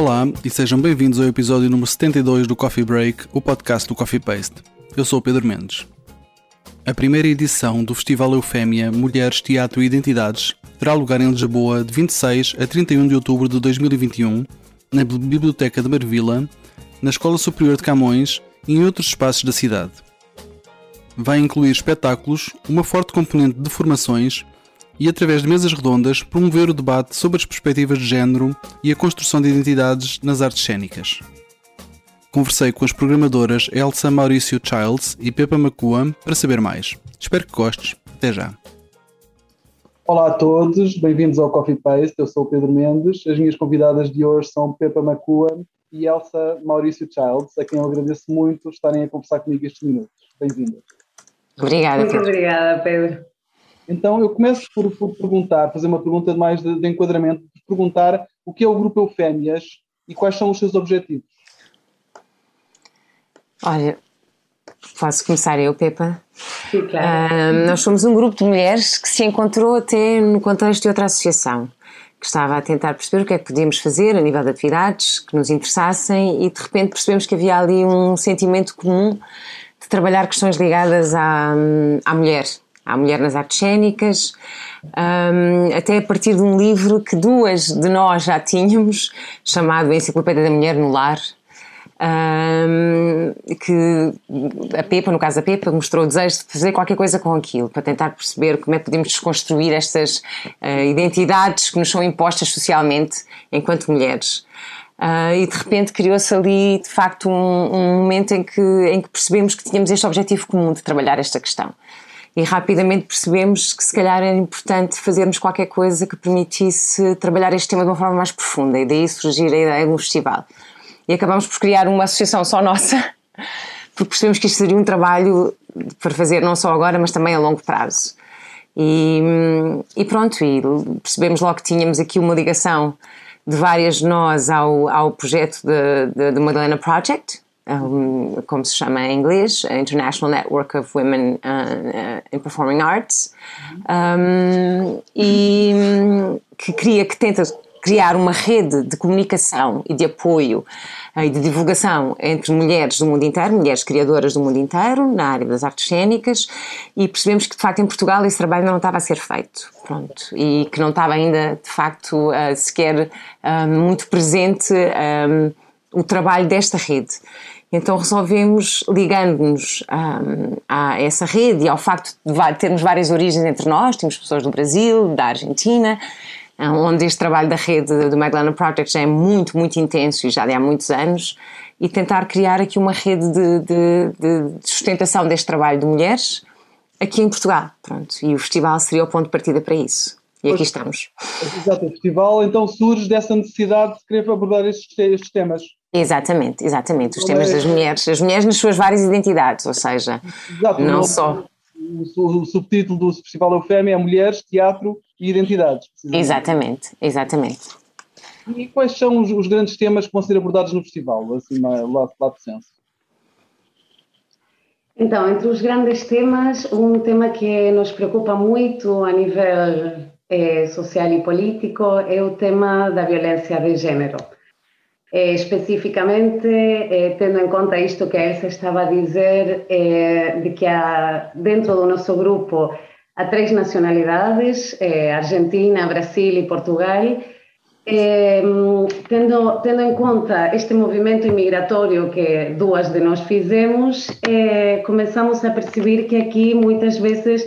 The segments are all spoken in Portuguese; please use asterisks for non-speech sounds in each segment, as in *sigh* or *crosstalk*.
Olá e sejam bem-vindos ao episódio número 72 do Coffee Break, o podcast do Coffee Paste. Eu sou o Pedro Mendes. A primeira edição do Festival Eufémia Mulheres, Teatro e Identidades terá lugar em Lisboa de 26 a 31 de outubro de 2021, na Biblioteca de Marvila, na Escola Superior de Camões e em outros espaços da cidade. Vai incluir espetáculos, uma forte componente de formações e, através de mesas redondas, promover o debate sobre as perspectivas de género e a construção de identidades nas artes cênicas. Conversei com as programadoras Elsa Maurício Childs e Pepa Macua para saber mais. Espero que gostes. Até já. Olá a todos, bem-vindos ao Coffee Paste. Eu sou o Pedro Mendes. As minhas convidadas de hoje são Pepa Macua e Elsa Maurício Childs, a quem eu agradeço muito estarem a conversar comigo estes minutos. Bem-vindas. Obrigada. Muito obrigada, Pedro. Então, eu começo por, por perguntar, fazer uma pergunta mais de, de enquadramento, perguntar o que é o Grupo Eufémias e quais são os seus objetivos. Olha, posso começar eu, Pepa? Sim, claro. Uh, nós somos um grupo de mulheres que se encontrou até no contexto de outra associação, que estava a tentar perceber o que é que podíamos fazer a nível de atividades que nos interessassem e de repente percebemos que havia ali um sentimento comum de trabalhar questões ligadas à, à mulher, à mulher nas artes cênicas, um, até a partir de um livro que duas de nós já tínhamos, chamado Enciclopédia da Mulher no Lar, um, que a Pepa, no caso da Pepa, mostrou o desejo de fazer qualquer coisa com aquilo, para tentar perceber como é que podemos desconstruir estas uh, identidades que nos são impostas socialmente enquanto mulheres. Uh, e de repente criou-se ali, de facto, um, um, momento em que, em que percebemos que tínhamos este objetivo comum de trabalhar esta questão. E rapidamente percebemos que se calhar era importante fazermos qualquer coisa que permitisse trabalhar este tema de uma forma mais profunda, e daí surgir a ideia de um festival. E acabamos por criar uma associação só nossa, *laughs* porque percebemos que isto seria um trabalho para fazer não só agora, mas também a longo prazo. E, e pronto, e percebemos logo que tínhamos aqui uma ligação de várias de nós ao, ao projeto do Madalena Project, como se chama em inglês, a International Network of Women uh, uh, in Performing Arts, um, e que cria, que tenta criar uma rede de comunicação e de apoio uh, e de divulgação entre mulheres do mundo inteiro, mulheres criadoras do mundo inteiro, na área das artes cênicas, e percebemos que de facto em Portugal esse trabalho não estava a ser feito, pronto, e que não estava ainda de facto sequer muito presente o trabalho desta rede. Então resolvemos, ligando-nos um, a essa rede e ao facto de termos várias origens entre nós, temos pessoas do Brasil, da Argentina, onde este trabalho da rede do Magdalena Project já é muito, muito intenso e já há muitos anos, e tentar criar aqui uma rede de, de, de sustentação deste trabalho de mulheres aqui em Portugal. Pronto, e o festival seria o ponto de partida para isso. E pois, aqui estamos. Exato, o festival então surge dessa necessidade de querer abordar estes, estes temas. Exatamente, exatamente. Os temas das mulheres, as mulheres nas suas várias identidades, ou seja, Exato, não só. O, subtítulo do Festival Eufémia é Mulheres, Teatro e Identidades. Exatamente, exatamente. E quais são os, os, grandes temas que vão ser abordados no festival, assim, lá, lá de senso? Então, entre os grandes temas, um tema que nos preocupa muito a nível eh, social e político é o tema da violência de género. Eh, especificamente, eh, tendo em conta isto que a Elsa estava a dizer, eh, de que há, dentro do nosso grupo há três nacionalidades, Argentina, Brasil e Portugal, tendo, tendo em conta este movimento imigratório que duas de nós fizemos, começamos a perceber que aqui muitas vezes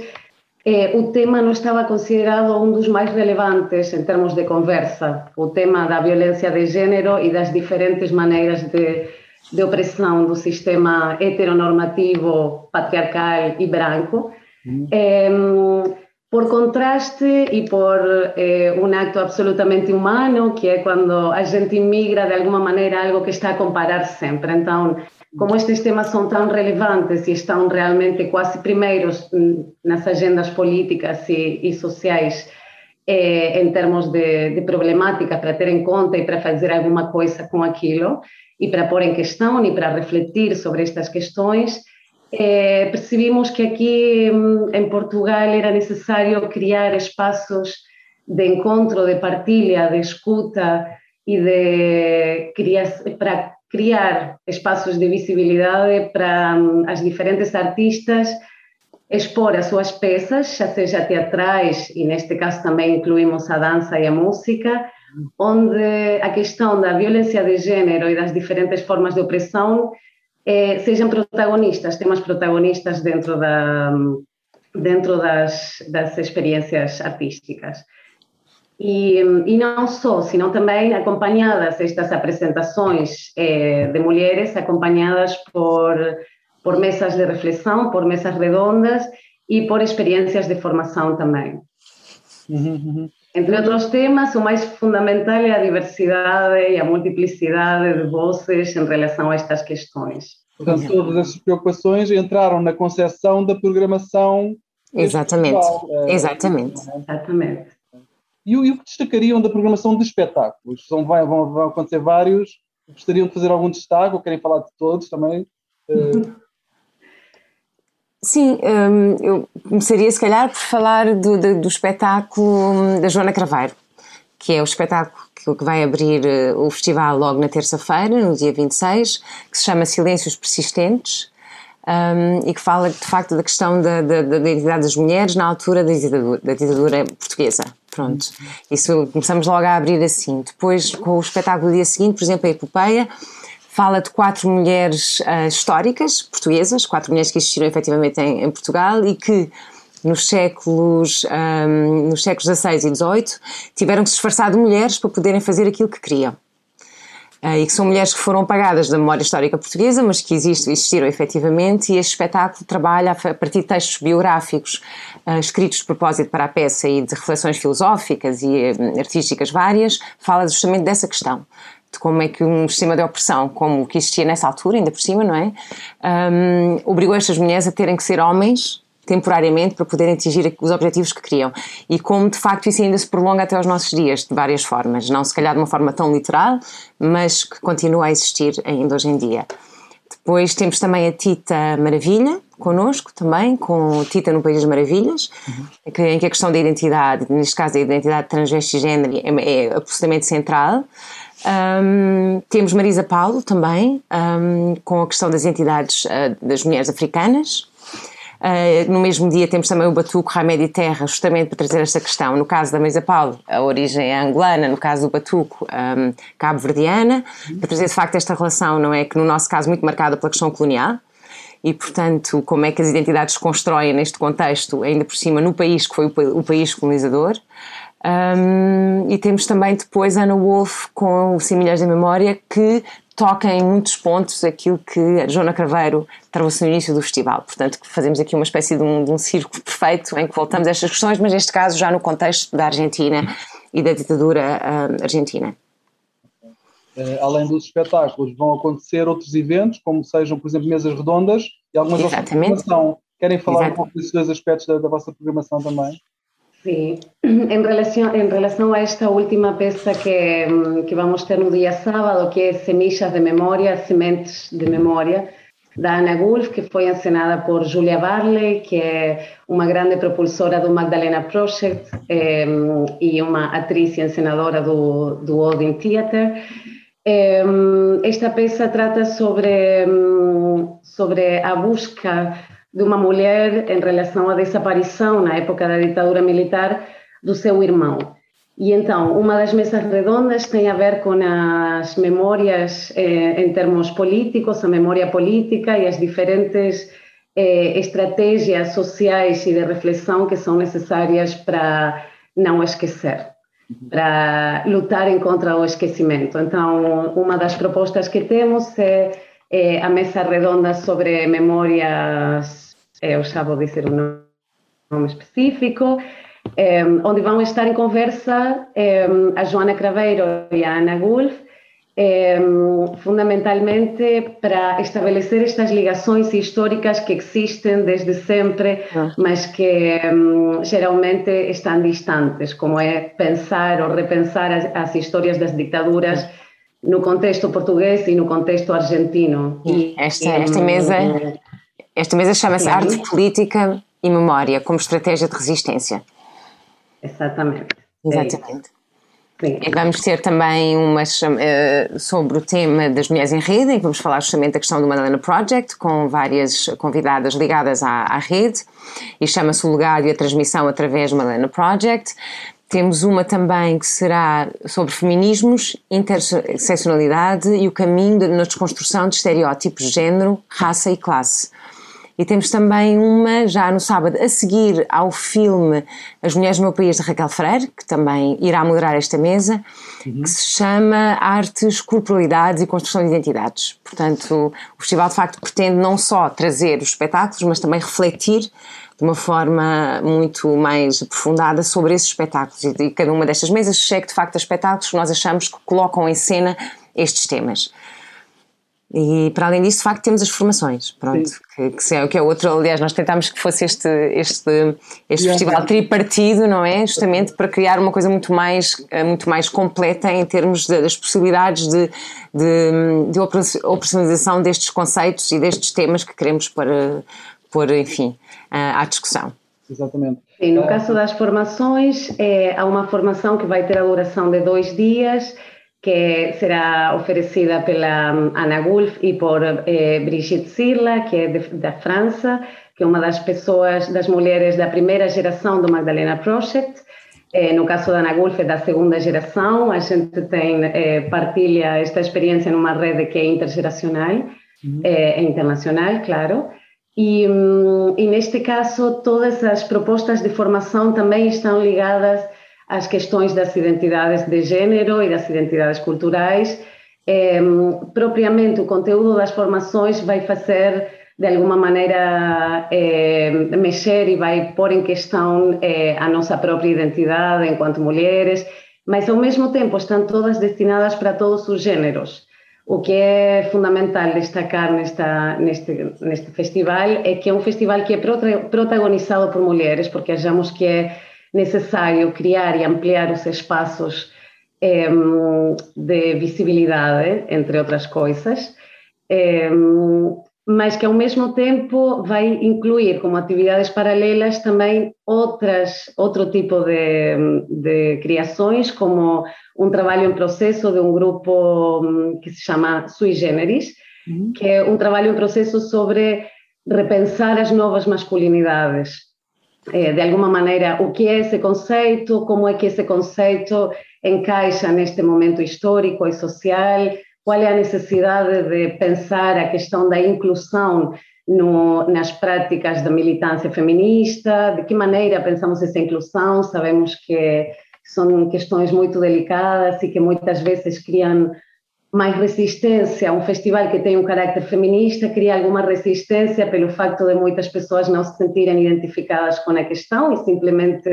eh, o tema não estava considerado um dos mais relevantes em termos de conversa, o tema da violência de gênero e das diferentes maneiras de, de opressão do sistema heteronormativo, patriarcal e branco. Uhum. Eh, por contraste e por eh, um acto absolutamente humano, que é quando a gente migra de alguma maneira algo que está a comparar sempre. Então, como estes temas são tão relevantes e estão realmente quase primeiros nas agendas políticas e, e sociais eh, em termos de, de, problemática para ter em conta e para fazer alguma coisa com aquilo e para pôr em questão e para refletir sobre estas questões, eh, percebimos que aqui em Portugal era necessário criar espaços de encontro, de partilha, de escuta e de para criar espaços de visibilidade para um, as diferentes artistas expor as suas peças, já seja teatrais, e neste caso também incluímos a dança e a música, onde a questão da violência de gênero e das diferentes formas de opressão eh, sejam protagonistas, temas protagonistas dentro, da, dentro das, das experiências artísticas. E, e, não só, senão também acompanhadas estas apresentações eh, de mulheres, acompanhadas por, por mesas de reflexão, por mesas redondas e por experiências de formação também. Uhum, uhum. Entre outros temas, o mais fundamental é a diversidade e a multiplicidade de vozes em relação a estas questões. Portanto, todas essas preocupações entraram na concepção da programação. Exatamente. É, Exatamente. Exatamente. E, o que destacariam da programação de espetáculos? São, vai, vão, vão acontecer vários. Gostariam de fazer algum destaque ou querem falar de todos também? Uh... *laughs* Sim, hum, eu começaria se calhar por falar do, do, do espetáculo da Joana Craveiro, que é o espetáculo que vai abrir eh, o festival logo na terça-feira, no dia 26, que se chama Silêncios Persistentes, um, e que fala de facto da questão da, da, da, identidade das mulheres na altura da ditadura, da ditadura portuguesa. Pronto, isso começamos logo a abrir assim. Depois, com o espetáculo do dia seguinte, por exemplo, a Epopeia, fala de quatro mulheres uh, históricas portuguesas, quatro mulheres que existiram efetivamente em, em Portugal e que nos séculos, um, nos séculos XVI e XVIII tiveram que se disfarçar de mulheres para poderem fazer aquilo que queriam. Uh, e que são mulheres que foram apagadas da memória histórica portuguesa, mas que existiram efetivamente, e este espetáculo trabalha a partir de textos biográficos uh, escritos de propósito para a peça e de reflexões filosóficas e uh, artísticas várias, fala justamente dessa questão de como é que um sistema de opressão, como o que existia nessa altura, ainda por cima, não é? Um, obrigou estas mulheres a terem que ser homens temporariamente para poderem atingir os objetivos que queriam. E como de facto isso ainda se prolonga até aos nossos dias, de várias formas. Não se calhar de uma forma tão literal, mas que continua a existir ainda hoje em dia. Depois temos também a Tita Maravilha, connosco também, com Tita no País das Maravilhas, uhum. em que a questão da identidade, neste caso a identidade transvesti género, é, é absolutamente central. Um, temos Marisa Paulo também, um, com a questão das entidades uh, das mulheres africanas. Uh, no mesmo dia temos também o Batuco Ramédio Terra, justamente para trazer esta questão. No caso da Marisa Paulo, a origem é angolana, no caso do Batuco, um, cabo-verdiana, para trazer de facto esta relação, não é? Que no nosso caso muito marcada pela questão colonial e, portanto, como é que as identidades se constroem neste contexto, ainda por cima no país que foi o país colonizador. Um, e temos também depois Ana Wolf com o Similhas da Memória, que toca em muitos pontos aquilo que a Joana Craveiro trouxe no início do festival. Portanto, fazemos aqui uma espécie de um, de um círculo perfeito em que voltamos a estas questões, mas neste caso já no contexto da Argentina e da ditadura uh, argentina. Uh, além dos espetáculos, vão acontecer outros eventos, como sejam, por exemplo, mesas redondas e algumas Exatamente. outras. Querem falar Exatamente. um pouco desses dois aspectos da, da vossa programação também? Sí, en relación, en relación a esta última peça que, mm, que vamos ter no día sábado, que é Semillas de Memoria, Sementes de Memoria, da Ana Gulf, que foi encenada por Julia Barley, que é uma grande propulsora do Magdalena Project eh, e uma atriz e encenadora do, do Odin Theatre. Eh, esta peça trata sobre, mm, sobre a busca de uma mulher em relação à desaparição na época da ditadura militar do seu irmão. E então, uma das mesas redondas tem a ver com as memórias eh, em termos políticos, a memória política e as diferentes eh, estratégias sociais e de reflexão que são necessárias para não esquecer, para lutar contra o esquecimento. Então, uma das propostas que temos é, é a mesa redonda sobre memórias eu já vou dizer um nome específico, eh, onde vão estar em conversa eh, a Joana Craveiro e a Ana Gulf, eh, fundamentalmente para estabelecer estas ligações históricas que existem desde sempre, ah. mas que um, geralmente estão distantes, como é pensar ou repensar as, as histórias das ditaduras no contexto português e no contexto argentino. E, esta, esta mesa esta mesa chama-se Arte Política e Memória como estratégia de resistência. Exatamente. Exatamente. Sim. E vamos ter também umas uh, sobre o tema das mulheres em rede, em que vamos falar justamente da questão do Madalena Project, com várias convidadas ligadas à, à rede, e chama-se o legado e a transmissão através do Madalena Project. Temos uma também que será sobre feminismos, interseccionalidade e o caminho na desconstrução de estereótipos de género, raça e classe. E temos também uma, já no sábado, a seguir ao filme As Mulheres do Meu País, de Raquel Freire, que também irá moderar esta mesa, uhum. que se chama Artes, Corporalidades e Construção de Identidades. Portanto, o festival de facto pretende não só trazer os espetáculos, mas também refletir de uma forma muito mais aprofundada sobre esses espetáculos. E cada uma destas mesas chega de facto a espetáculos que nós achamos que colocam em cena estes temas. E para além disso, de facto, temos as formações, pronto, que, que, é, que é outro, aliás, nós tentámos que fosse este, este, este festival tripartido, não é? Justamente para criar uma coisa muito mais, eh, muito mais completa em termos de, das possibilidades de, de, de operacionalização destes conceitos e destes temas que queremos para pôr, enfim, à discussão. Exatamente. Sim, no caso das formações, é, há uma formação que vai ter a duração de dois dias, que será oferecida pela Ana Gulf e por eh, Brigitte Sirla, que é de, da França, que é uma das pessoas, das mulheres da primeira geração do Magdalena Project. Eh, no caso da Ana Gulf é da segunda geração, a gente tem, eh, partilha esta experiência numa rede que é intergeracional, uhum. é internacional, claro. E, um, e neste caso, todas as propostas de formação também estão ligadas as questões das identidades de gênero e das identidades culturais. É, propriamente o conteúdo das formações vai fazer de alguma maneira é, mexer e vai pôr em questão é, a nossa própria identidade enquanto mulheres, mas ao mesmo tempo estão todas destinadas para todos os gêneros. O que é fundamental destacar nesta, neste, neste festival é que é um festival que é protagonizado por mulheres, porque achamos que é necessário criar e ampliar os espaços eh, de visibilidade, entre outras coisas, eh, mas que ao mesmo tempo vai incluir como atividades paralelas também outras outro tipo de, de criações, como um trabalho em processo de um grupo hum, que se chama Sui Generis, uhum. que é um trabalho em processo sobre repensar as novas masculinidades eh, de alguma maneira, o que é esse conceito, como é que esse conceito encaixa neste momento histórico e social, qual é a necessidade de pensar a questão da inclusão no, nas práticas da militância feminista, de que maneira pensamos essa inclusão, sabemos que são questões muito delicadas e que muitas vezes criam mais resistência, um festival que tem um caráter feminista cria alguma resistência pelo facto de muitas pessoas não se sentirem identificadas com a questão e simplesmente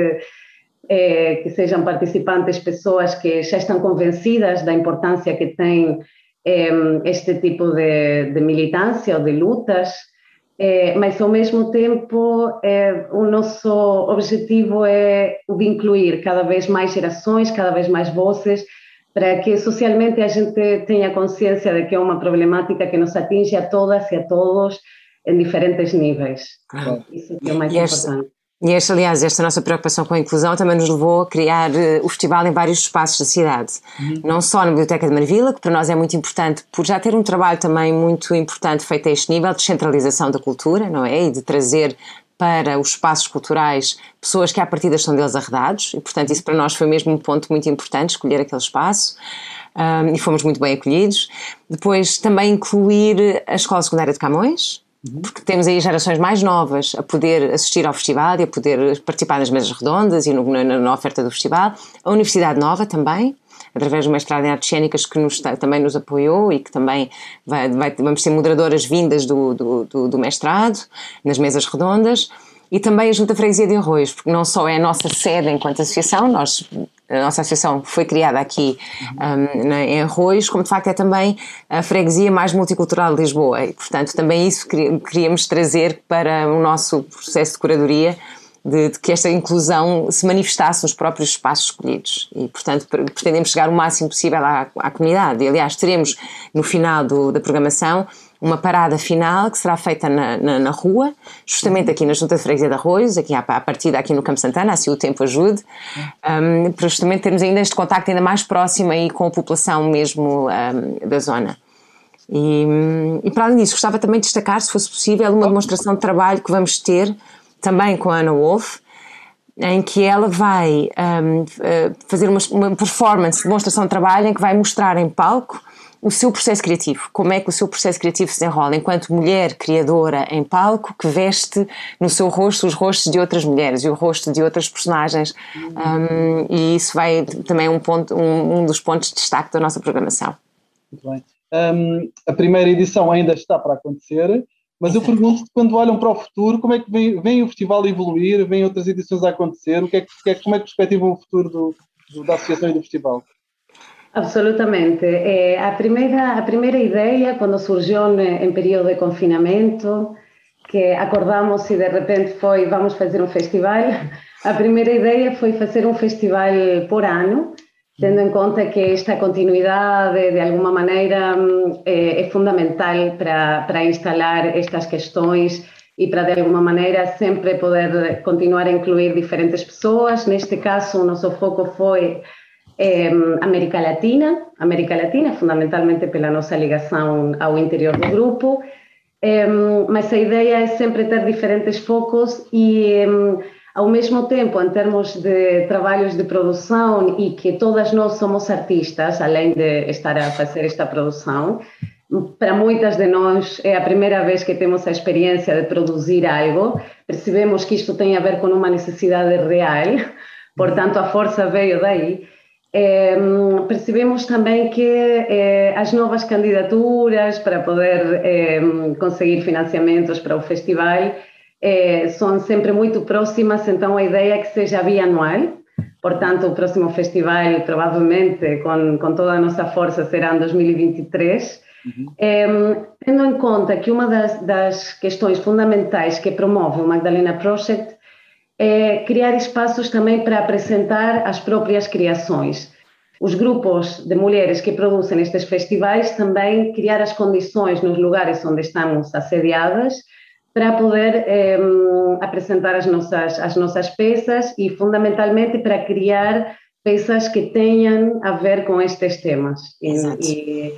é, que sejam participantes pessoas que já estão convencidas da importância que tem este tipo de, de, militância ou de lutas, é, mas ao mesmo tempo o nosso objetivo é o de incluir cada vez mais gerações, cada vez mais vozes, para que socialmente a gente tenha consciência de que é uma problemática que nos atinge a todas e a todos em diferentes níveis. Isso é o mais e importante. E esta, aliás, esta nossa preocupação com a inclusão também nos levou a criar uh, o festival em vários espaços da cidade. Uhum. Não só na Biblioteca de Marvila, que para nós é muito importante, por já ter um trabalho também muito importante feito a este nível de centralização da cultura, não é? E de trazer para os espaços culturais pessoas que à partida estão deles arredados e portanto isso para nós foi mesmo um ponto muito importante escolher aquele espaço um, e fomos muito bem acolhidos depois também incluir a Escola Secundária de Camões uhum. porque temos aí gerações mais novas a poder assistir ao festival e a poder participar nas mesas redondas e no, na, na oferta do festival a Universidade Nova também através do mestrado em artes cênicas que nos, também nos apoiou e que também vai, vai, vamos ser moderadoras vindas do, do, do, do mestrado, nas mesas redondas e também a Junta Freguesia de Arroios, porque não só é a nossa sede enquanto associação, nós, a nossa associação foi criada aqui um, em Arroios, como de facto é também a freguesia mais multicultural de Lisboa e, portanto, também isso queríamos trazer para o nosso processo de curadoria de, de, que esta inclusão se manifestasse nos próprios espaços escolhidos e, portanto, pretendemos chegar o máximo possível à, à comunidade. E, aliás, teremos no final do, da programação uma parada final que será feita na, na, na rua, justamente aqui na Junta de Freguesia de Arroios, aqui à, à partida aqui no Campo Santana, assim o tempo ajude, um, para justamente termos ainda este contacto ainda mais próximo aí com a população mesmo um, da zona. E, e, para além disso, gostava também de destacar, se fosse possível, uma demonstração de trabalho que vamos ter também com a Ana Wolf, em que ela vai um, eh, fazer uma, uma performance, demonstração de trabalho, em que vai mostrar em palco o seu processo criativo, como é que o seu processo criativo se enrola enquanto mulher criadora em palco que veste no seu rosto os rostos de outras mulheres e o rosto de outras personagens um, e isso vai também um, ponto, um, um, dos pontos de destaque da nossa programação. Muito bem. Um, a primeira edição ainda está para acontecer, mas eu pergunto quando olham para o futuro, como é que vem, vem o festival a evoluir, vem outras edições a acontecer, o que é, que, é, como é que perspectivam o futuro do, do, da associação e do festival? Absolutamente. É, a, primeira, a primeira ideia, quando surgiu em período de confinamento, que acordamos e de repente foi vamos fazer um festival, *laughs* a primeira ideia foi fazer um festival por ano, tendo em conta que esta continuidade, de alguma maneira, é, é fundamental para, para instalar estas questões e para, de alguma maneira, sempre poder continuar a incluir diferentes pessoas. Neste caso, o nosso foco foi eh, América Latina, América Latina, fundamentalmente pela nossa ligação ao interior do grupo, eh, mas a ideia é sempre ter diferentes focos e, ao mesmo tempo, em termos de trabalhos de produção e que todas nós somos artistas, além de estar a fazer esta produção, para muitas de nós é a primeira vez que temos a experiência de produzir algo, percebemos que isto tem a ver com uma necessidade real, portanto a força veio daí. É, percebemos também que é, as novas candidaturas para poder é, conseguir financiamentos para o festival são sempre muito próximas, então a ideia é que seja bianual. Portanto, o próximo festival, provavelmente, com, com toda a nossa força, será em 2023. Uhum. tendo em conta que uma das, das questões fundamentais que promove o Magdalena Project é criar espaços também para apresentar as próprias criações. Os grupos de mulheres que produzem estes festivais também criar as condições nos lugares onde estamos assediadas para poder eh, apresentar as nossas, as nossas peças e, fundamentalmente, para criar peças que tenham a ver com estes temas. Exato. E, e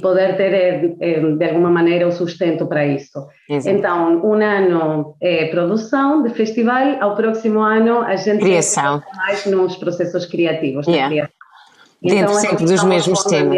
poder ter, eh, eh, de alguma maneira, o sustento para isso. Exato. Então, um ano é produção de festival, ao próximo ano a gente criação. mais nos processos criativos yeah. de criação. Dentro então, sempre dos mesmos temas.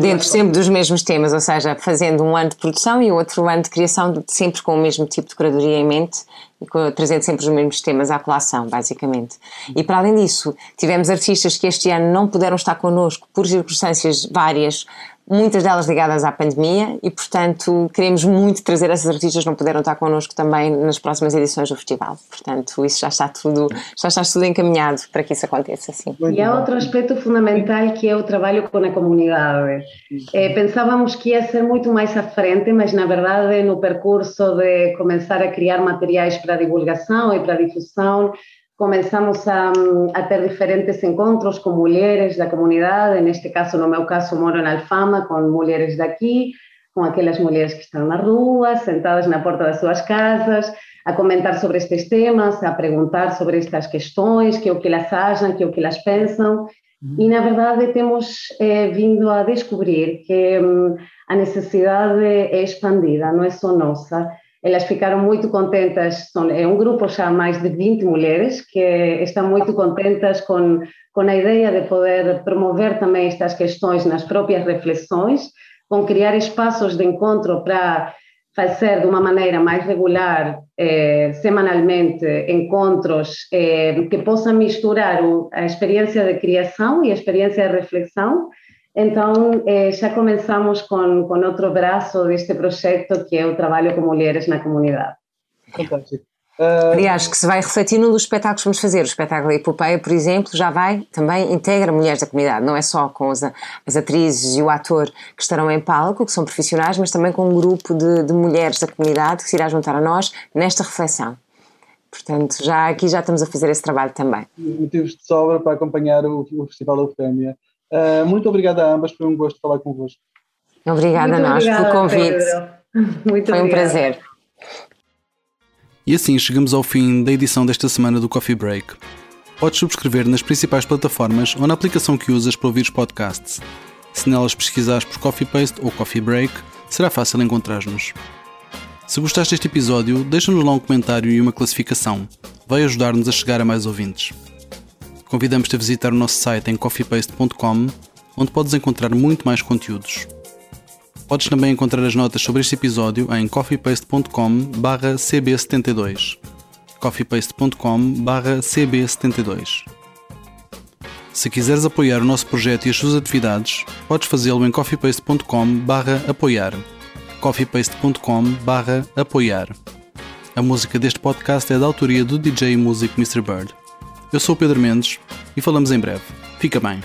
Dentro sempre dos mesmos temas, ou seja, fazendo um ano de produção e outro ano de criação, sempre com o mesmo tipo de curadoria em mente e trazendo sempre os mesmos temas à colação, basicamente. E para além disso, tivemos artistas que este ano não puderam estar connosco por circunstâncias várias, muitas delas ligadas à pandemia e, portanto, queremos muito trazer essas artistas que não puderam estar connosco também nas próximas edições do festival. Portanto, isso já está tudo, já está tudo encaminhado para que isso aconteça, sim. E há outro aspecto fundamental que é o trabalho com a comunidade. É, pensávamos que ia ser muito mais à frente, mas na verdade no percurso de começar a criar materiais para divulgação e para difusão, começamos a, a, ter diferentes encontros com mulheres da comunidade, neste caso, no meu caso, moro em Alfama, com mulheres daqui, com aquelas mulheres que estão na rua, sentadas na porta das suas casas, a comentar sobre estes temas, a perguntar sobre estas questões, que é o que elas acham, que é o que elas pensam. E, na verdade, temos eh, vindo a descobrir que hum, a necessidade é expandida, não é só nossa, elas ficaram muito contentas, são, é um grupo já mais de 20 mulheres que estão muito contentas com, com a ideia de poder promover também estas questões nas próprias reflexões, com criar espaços de encontro para fazer de uma maneira mais regular, eh, semanalmente, encontros eh, que possam misturar o, a experiência de criação e a experiência de reflexão então, eh, já começamos com, com outro braço deste projeto, que é o trabalho com mulheres na comunidade. Fantástico. Uh... Aliás, que se vai refletir num dos espetáculos que vamos fazer. O espetáculo Epopeia, por exemplo, já vai, também integra mulheres da comunidade, não é só com as, as atrizes e o ator que estarão em palco, que são profissionais, mas também com um grupo de, de mulheres da comunidade que se irá juntar a nós nesta reflexão. Portanto, já aqui já estamos a fazer esse trabalho também. Motivos de sobra para acompanhar o, o Festival da Eufémia. Uh, muito obrigado a ambas, foi um gosto falar convosco. Obrigada a nós obrigada, pelo convite. Pedro. *laughs* Muito Foi um obrigada. prazer. E assim chegamos ao fim da edição desta semana do Coffee Break. Podes subscrever nas principais plataformas ou na aplicação que usas para ouvir os podcasts. Se nelas pesquisares por Coffee Paste ou Coffee Break, será fácil encontrar-nos. Se gostaste deste episódio, deixa-nos lá um comentário e uma classificação. Vai ajudar-nos a chegar a mais ouvintes. Convidamos-te a visitar o nosso site em coffeepaste.com, onde podes encontrar muito mais conteúdos. Podes também encontrar as notas sobre este episódio em coffeepaste.com cb72 coffeepaste.com cb72 Se quiseres apoiar o nosso projeto e as suas atividades, podes fazê-lo em coffeepaste.com apoiar coffeepaste.com apoiar A música deste podcast é da autoria do DJ Music Mr. Bird. Eu sou o Pedro Mendes e falamos em breve. Fica bem.